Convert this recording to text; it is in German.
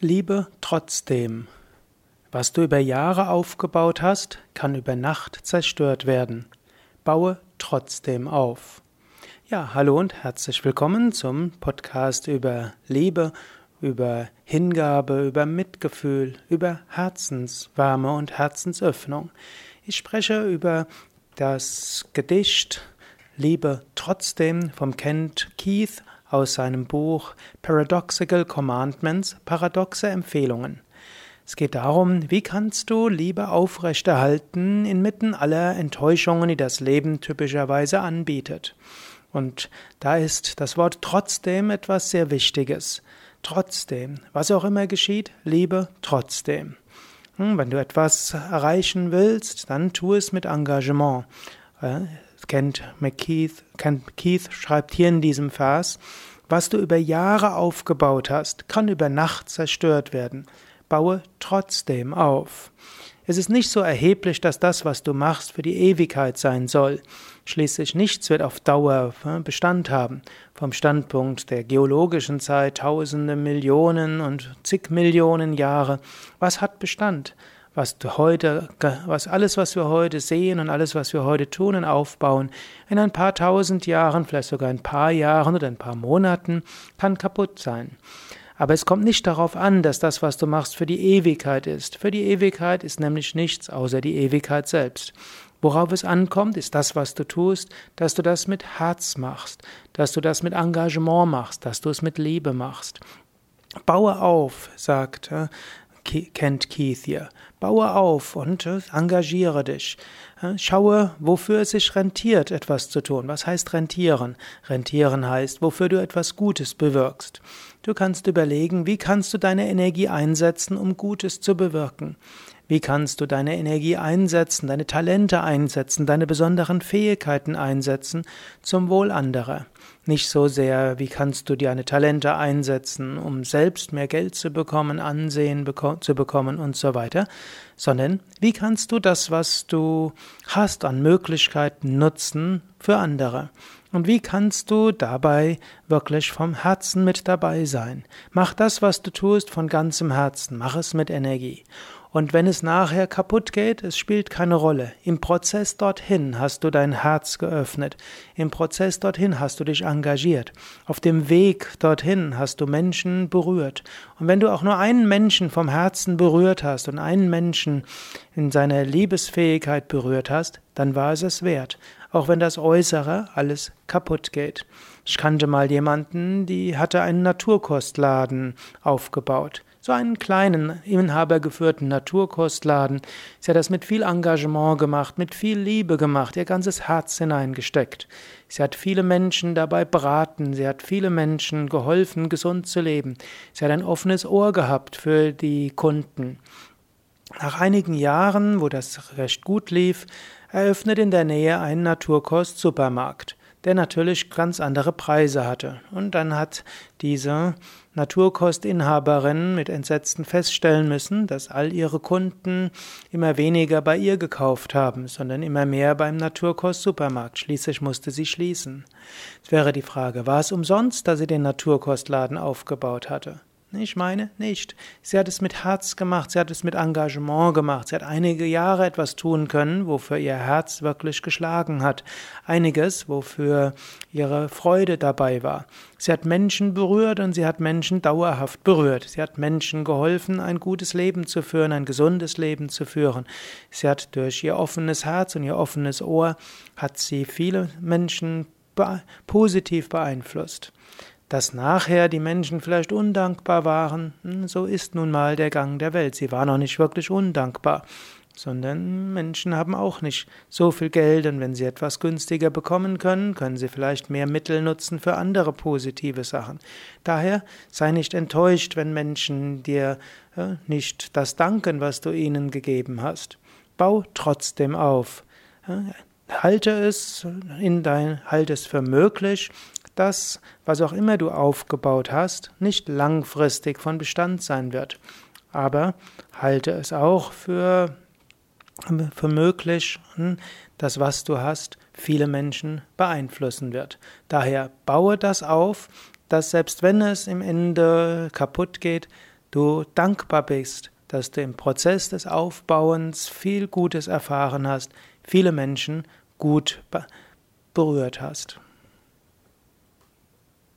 Liebe trotzdem. Was du über Jahre aufgebaut hast, kann über Nacht zerstört werden. Baue trotzdem auf. Ja, hallo und herzlich willkommen zum Podcast über Liebe, über Hingabe, über Mitgefühl, über Herzenswärme und Herzensöffnung. Ich spreche über das Gedicht Liebe trotzdem vom Kent Keith aus seinem Buch Paradoxical Commandments, paradoxe Empfehlungen. Es geht darum, wie kannst du Liebe aufrechterhalten inmitten aller Enttäuschungen, die das Leben typischerweise anbietet. Und da ist das Wort trotzdem etwas sehr Wichtiges. Trotzdem, was auch immer geschieht, Liebe trotzdem. Hm, wenn du etwas erreichen willst, dann tu es mit Engagement. Kent McKeith, Kent Keith schreibt hier in diesem Vers, was du über Jahre aufgebaut hast, kann über Nacht zerstört werden. Baue trotzdem auf. Es ist nicht so erheblich, dass das, was du machst, für die Ewigkeit sein soll. Schließlich nichts wird auf Dauer äh, Bestand haben. Vom Standpunkt der geologischen Zeit, tausende Millionen und zig Millionen Jahre. Was hat Bestand? Was heute, was alles, was wir heute sehen und alles, was wir heute tun und aufbauen, in ein paar tausend Jahren, vielleicht sogar ein paar Jahren oder ein paar Monaten, kann kaputt sein. Aber es kommt nicht darauf an, dass das, was du machst, für die Ewigkeit ist. Für die Ewigkeit ist nämlich nichts außer die Ewigkeit selbst. Worauf es ankommt, ist das, was du tust, dass du das mit Herz machst, dass du das mit Engagement machst, dass du es mit Liebe machst. Baue auf, sagt kennt Keith hier. Baue auf und äh, engagiere dich. Schaue, wofür es sich rentiert, etwas zu tun. Was heißt rentieren? Rentieren heißt, wofür du etwas Gutes bewirkst. Du kannst überlegen, wie kannst du deine Energie einsetzen, um Gutes zu bewirken. Wie kannst du deine Energie einsetzen, deine Talente einsetzen, deine besonderen Fähigkeiten einsetzen zum Wohl anderer? Nicht so sehr, wie kannst du deine Talente einsetzen, um selbst mehr Geld zu bekommen, Ansehen beko zu bekommen und so weiter, sondern wie kannst du das, was du hast an Möglichkeiten nutzen für andere? Und wie kannst du dabei wirklich vom Herzen mit dabei sein? Mach das, was du tust, von ganzem Herzen. Mach es mit Energie. Und wenn es nachher kaputt geht, es spielt keine Rolle. Im Prozess dorthin hast du dein Herz geöffnet. Im Prozess dorthin hast du dich engagiert. Auf dem Weg dorthin hast du Menschen berührt. Und wenn du auch nur einen Menschen vom Herzen berührt hast und einen Menschen in seiner Liebesfähigkeit berührt hast, dann war es es wert. Auch wenn das Äußere alles kaputt geht. Ich kannte mal jemanden, die hatte einen Naturkostladen aufgebaut so einen kleinen, inhabergeführten Naturkostladen. Sie hat das mit viel Engagement gemacht, mit viel Liebe gemacht, ihr ganzes Herz hineingesteckt. Sie hat viele Menschen dabei beraten, sie hat viele Menschen geholfen, gesund zu leben. Sie hat ein offenes Ohr gehabt für die Kunden. Nach einigen Jahren, wo das recht gut lief, eröffnet in der Nähe ein Naturkost-Supermarkt der natürlich ganz andere Preise hatte. Und dann hat diese Naturkostinhaberin mit Entsetzen feststellen müssen, dass all ihre Kunden immer weniger bei ihr gekauft haben, sondern immer mehr beim Naturkostsupermarkt. Schließlich musste sie schließen. Es wäre die Frage, war es umsonst, dass sie den Naturkostladen aufgebaut hatte? Ich meine nicht. Sie hat es mit Herz gemacht, sie hat es mit Engagement gemacht. Sie hat einige Jahre etwas tun können, wofür ihr Herz wirklich geschlagen hat. Einiges, wofür ihre Freude dabei war. Sie hat Menschen berührt und sie hat Menschen dauerhaft berührt. Sie hat Menschen geholfen, ein gutes Leben zu führen, ein gesundes Leben zu führen. Sie hat durch ihr offenes Herz und ihr offenes Ohr hat sie viele Menschen positiv beeinflusst. Dass nachher die Menschen vielleicht undankbar waren, hm, so ist nun mal der Gang der Welt. Sie waren auch nicht wirklich undankbar, sondern Menschen haben auch nicht so viel Geld und wenn sie etwas günstiger bekommen können, können sie vielleicht mehr Mittel nutzen für andere positive Sachen. Daher sei nicht enttäuscht, wenn Menschen dir ja, nicht das danken, was du ihnen gegeben hast. Bau trotzdem auf. Halte es in dein, halte es für möglich, dass, was auch immer du aufgebaut hast, nicht langfristig von Bestand sein wird. Aber halte es auch für, für möglich, hm, dass was du hast, viele Menschen beeinflussen wird. Daher baue das auf, dass selbst wenn es im Ende kaputt geht, du dankbar bist, dass du im Prozess des Aufbauens viel Gutes erfahren hast, viele Menschen gut berührt hast.